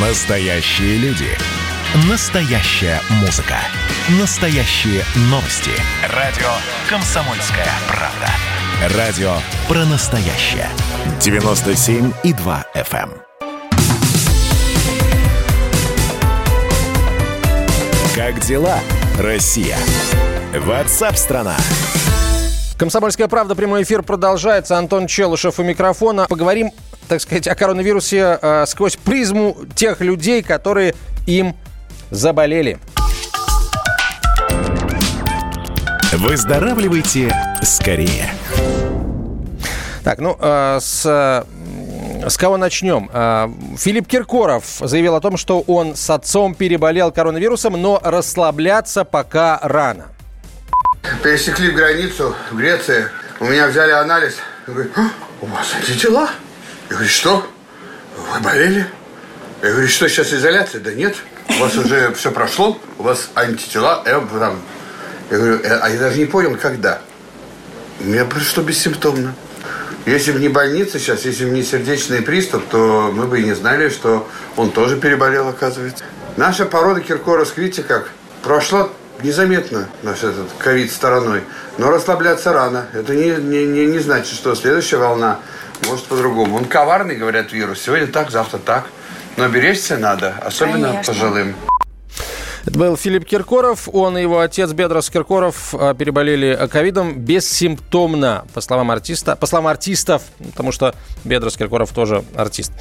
Настоящие люди. Настоящая музыка. Настоящие новости. Радио «Комсомольская правда». Радио про настоящее. 97,2 FM. эм. Как дела, Россия? Ватсап-страна! Комсомольская правда, прямой эфир продолжается. Антон Челышев у микрофона. Поговорим, так сказать, о коронавирусе э, сквозь призму тех людей, которые им заболели. Выздоравливайте скорее. Так, ну, э, с, э, с кого начнем? Э, Филипп Киркоров заявил о том, что он с отцом переболел коронавирусом, но расслабляться пока рано. Пересекли границу в Греции. У меня взяли анализ. Говорит, «А, у вас антитела? Я говорю, что? Вы болели? Я говорю, что сейчас изоляция? Да нет, у вас уже все прошло, у вас антитела, э, там. Я говорю, «Э, а я даже не понял, когда. Меня пришло бессимптомно. Если бы не больница сейчас, если бы не сердечный приступ, то мы бы и не знали, что он тоже переболел, оказывается. Наша порода Киркоров, видите как, прошла незаметно наш этот ковид стороной. Но расслабляться рано. Это не, не, не, не значит, что следующая волна может по-другому. Он коварный, говорят, вирус. Сегодня так, завтра так. Но беречься надо, особенно Конечно. пожилым. Это был Филипп Киркоров. Он и его отец Бедрос Киркоров э, переболели э, ковидом бессимптомно, по словам артиста, по словам артистов, потому что Бедрос Киркоров тоже артист.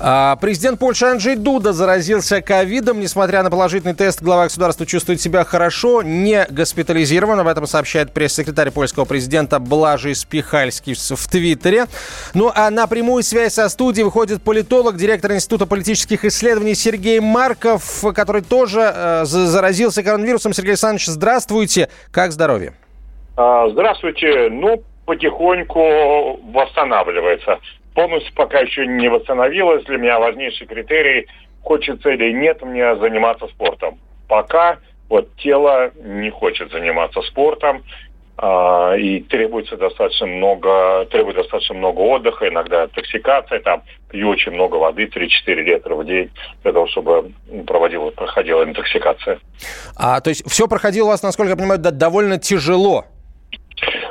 А, Президент Польши Анджей Дуда заразился ковидом. Несмотря на положительный тест, глава государства чувствует себя хорошо, не госпитализирован. Об этом сообщает пресс-секретарь польского президента Блажий Спихальский в Твиттере. Ну а на прямую связь со студией выходит политолог, директор Института политических исследований Сергей Марков, который тоже э, заразился коронавирусом. Сергей Александрович, здравствуйте. Как здоровье? А, Здравствуйте. Ну, потихоньку восстанавливается. Полностью пока еще не восстановилась. Для меня важнейший критерий, хочется или нет мне заниматься спортом. Пока вот тело не хочет заниматься спортом, и требуется достаточно много, требует достаточно много отдыха, иногда интоксикация, там пью очень много воды, 3-4 литра в день, для того, чтобы проводила, проходила интоксикация. А, то есть все проходило у вас, насколько я понимаю, довольно тяжело.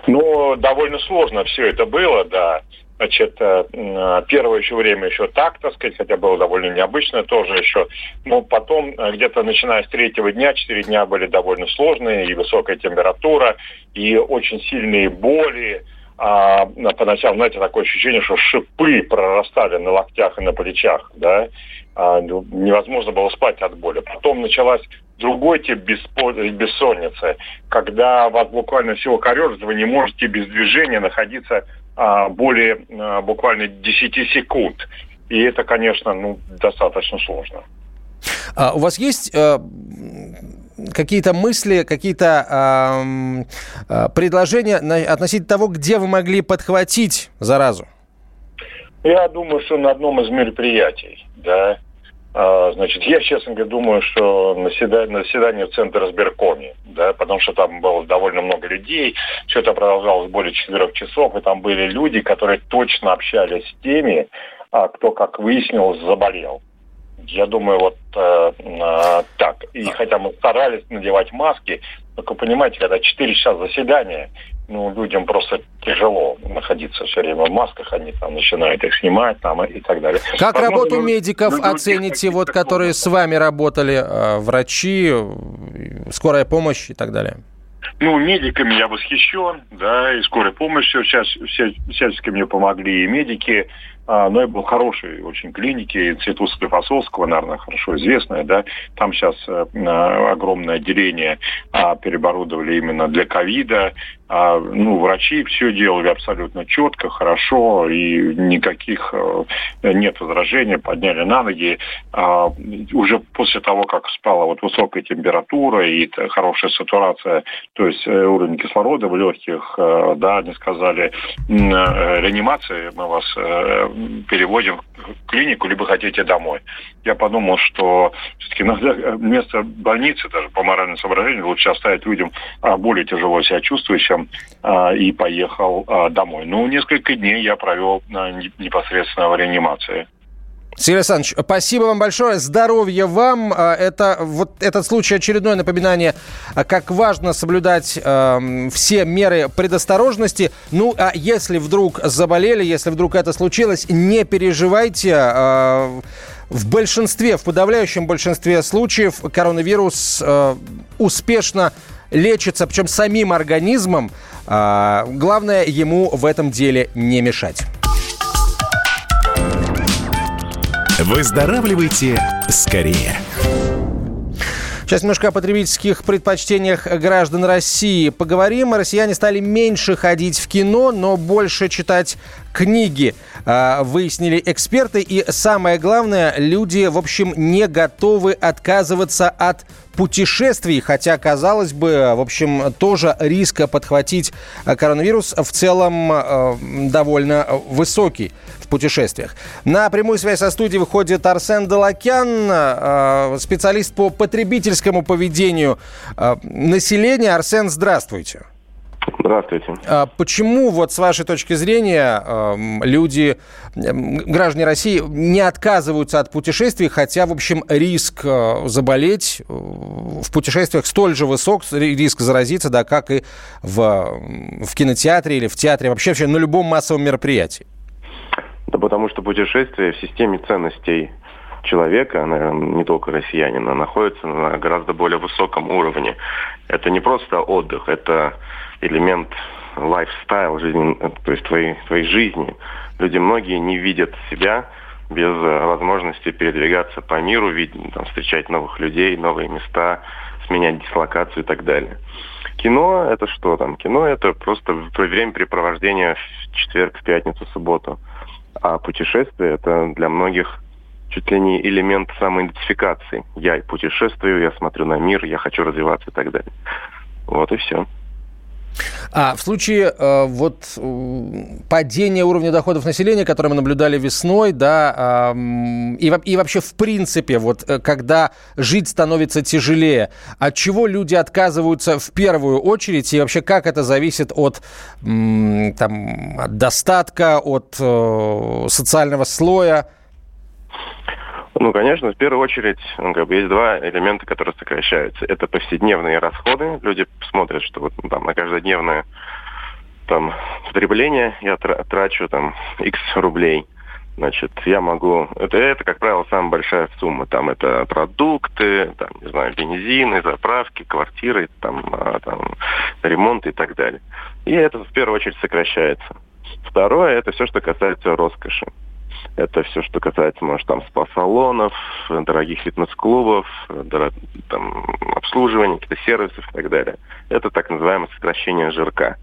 Ну, довольно сложно все это было, да. Значит, э, м, первое еще время еще так, так сказать, хотя было довольно необычно тоже еще. Но потом, э, где-то начиная с третьего дня, четыре дня были довольно сложные, и высокая температура, и очень сильные боли. А, поначалу, знаете, такое ощущение, что шипы прорастали на локтях и на плечах, да. А, ну, невозможно было спать от боли. Потом началась другой тип беспо- бессонницы, когда вас буквально всего корежит, вы не можете без движения находиться более а, буквально 10 секунд. И это, конечно, ну, достаточно сложно. А у вас есть э, какие-то мысли, какие-то а, а, предложения относительно того, где вы могли подхватить заразу? Я думаю, что на одном из мероприятий, да, а, значит, я, честно говоря, думаю, что на заседании, на заседании в Центре разбиркоме, да, потому что там было довольно много людей, все это продолжалось более четырех часов, и там были люди, которые точно общались с теми, а, кто, как выяснилось, заболел. Я думаю, вот э, э, так. И хотя мы старались надевать маски, только понимаете, когда 4 часа заседания, ну, людям просто тяжело находиться все время в масках, они там начинают их снимать там, и так далее. Как Возможно, работу ну, медиков ну, других оцените, вот которые с вами работали, э, врачи, скорая помощь и так далее? Ну, медиками я восхищен, да, и скорой помощью сейчас все, всячески мне помогли и медики, но я был в хорошей очень клинике, институт Склифосовского, наверное, хорошо известная, да, там сейчас э, а, огромное отделение а, переоборудовали именно для ковида, а, ну, врачи все делали абсолютно четко, хорошо, и никаких э, нет возражений, подняли на ноги. А, уже после того, как спала вот высокая температура и хорошая сатурация, то есть э, уровень кислорода в легких, да, они сказали, реанимация, мы вас переводим в клинику, либо хотите домой. Я подумал, что все-таки надо э, вместо больницы, даже по моральным соображениям, лучше оставить людям а, более тяжело себя чувствующим а, и поехал а, домой. Ну, несколько дней я провел не- непосредственно в реанимации. Сергей Александрович, спасибо вам большое. Здоровья вам. А, это вот этот случай очередное напоминание, а, как важно соблюдать э, все меры предосторожности. Ну, а если вдруг заболели, если вдруг это случилось, не переживайте. Э, в большинстве, в подавляющем большинстве случаев коронавирус э, успешно лечится, причем самим организмом. Э, главное ему в этом деле не мешать. Выздоравливайте скорее. Сейчас немножко о потребительских предпочтениях граждан России поговорим. Россияне стали меньше ходить в кино, но больше читать книги, а, выяснили эксперты. И самое главное, люди, в общем, не готовы отказываться от путешествий, хотя, казалось бы, в общем, тоже риска подхватить коронавирус в целом а, довольно высокий в путешествиях. На прямую связь со студией выходит Арсен Далакян, а, специалист по потребительскому поведению населения. Арсен, здравствуйте. Здравствуйте. А почему, вот с вашей точки зрения, эм, люди, эм, граждане России, не отказываются от путешествий, хотя, в общем, риск э, заболеть э, в путешествиях столь же высок, риск заразиться, да, как и в, в кинотеатре или в театре, вообще, вообще на любом массовом мероприятии? Да потому что путешествие в системе ценностей человека, наверное, не только россиянина, находится на гораздо более высоком уровне. Это не просто отдых, это элемент лайфстайл, жизни, то есть твоей, твоей жизни. Люди многие не видят себя без э, возможности передвигаться по миру, видеть, там, встречать новых людей, новые места, сменять дислокацию и так далее. Кино это что там? Кино это просто времяпрепровождение в четверг, в пятницу, в субботу. А путешествие это для многих чуть ли не элемент самоидентификации. Я путешествую, я смотрю на мир, я хочу развиваться и так далее. Вот и все. А в случае э, вот падения уровня доходов населения, которое мы наблюдали весной, да, э, и, и вообще в принципе, вот э, когда жить становится тяжелее, от чего люди отказываются в первую очередь, и вообще как это зависит от, э, там, от достатка, от э, социального слоя? Ну, конечно, в первую очередь, ну, как бы есть два элемента, которые сокращаются. Это повседневные расходы. Люди смотрят, что вот ну, там на каждодневное там потребление я трачу там X рублей. Значит, я могу... Это, это, как правило, самая большая сумма. Там это продукты, там, не знаю, бензины, заправки, квартиры, там, а, там, ремонт и так далее. И это в первую очередь сокращается. Второе, это все, что касается роскоши. Это все, что касается, может, там спа-салонов, дорогих фитнес-клубов, там, обслуживания, каких-то сервисов и так далее. Это так называемое сокращение жирка.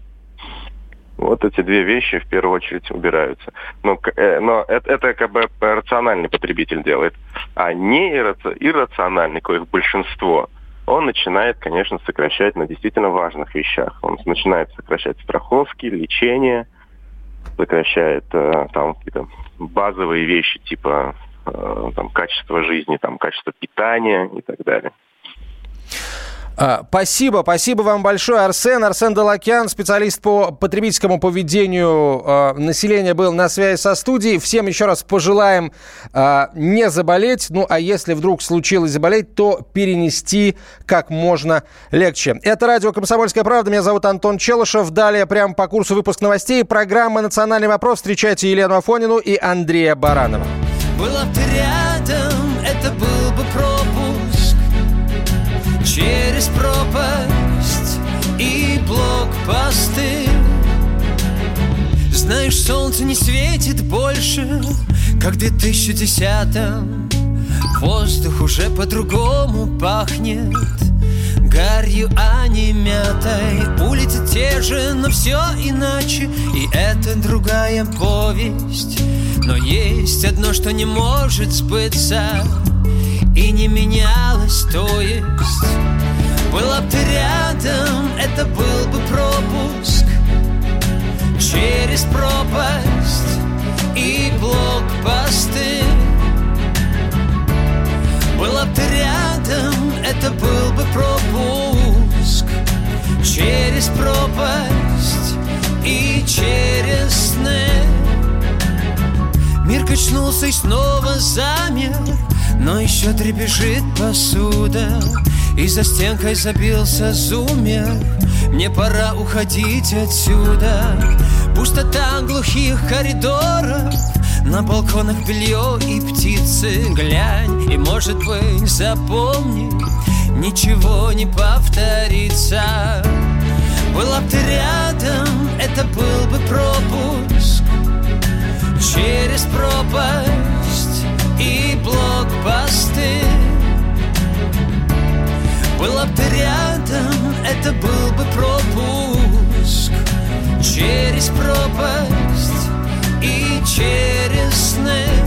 Вот эти две вещи в первую очередь убираются. Но, э, но это, это как бы рациональный потребитель делает. А не иррациональный, коих большинство, он начинает, конечно, сокращать на действительно важных вещах. Он начинает сокращать страховки, лечение, сокращает э, там какие-то базовые вещи типа э, там, качество жизни, там, качество питания и так далее. А, спасибо, спасибо вам большое, Арсен. Арсен Далакян, специалист по потребительскому поведению э, населения, был на связи со студией. Всем еще раз пожелаем э, не заболеть. Ну, а если вдруг случилось заболеть, то перенести как можно легче. Это радио «Комсомольская правда». Меня зовут Антон Челышев. Далее прямо по курсу выпуск новостей. Программа «Национальный вопрос». Встречайте Елену Афонину и Андрея Баранова. Была бы рядом, это был бы пропуск через пропасть и блокпосты. Знаешь, солнце не светит больше, как в 2010-м. Воздух уже по-другому пахнет гарью, а не мятой Улицы те же, но все иначе И это другая повесть Но есть одно, что не может сбыться И не менялось, то есть Была бы ты рядом, это был бы пропуск. Через пропасть и блокпосты. Была бы ты рядом, это был бы пропуск. Через пропасть и через сны. Мир качает очнулся и снова замер Но еще трепещет посуда И за стенкой забился зумер. Мне пора уходить отсюда. Пустота глухих коридоров на балконах белье и птицы Глянь и, может быть, запомни Ничего не повторится. Была бы ты рядом, это был бы пропуск. Через пропасть и блокпосты Была бы ты рядом, это был бы пропуск. Через пропасть и через сны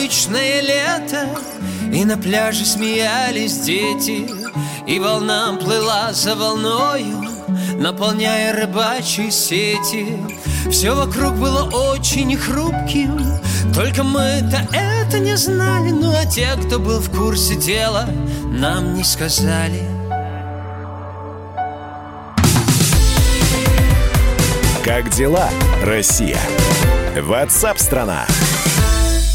обычное лето И на пляже смеялись дети И волна плыла за волною Наполняя рыбачьи сети Все вокруг было очень хрупким Только мы-то это не знали Ну а те, кто был в курсе дела Нам не сказали Как дела, Россия? Ватсап-страна! страна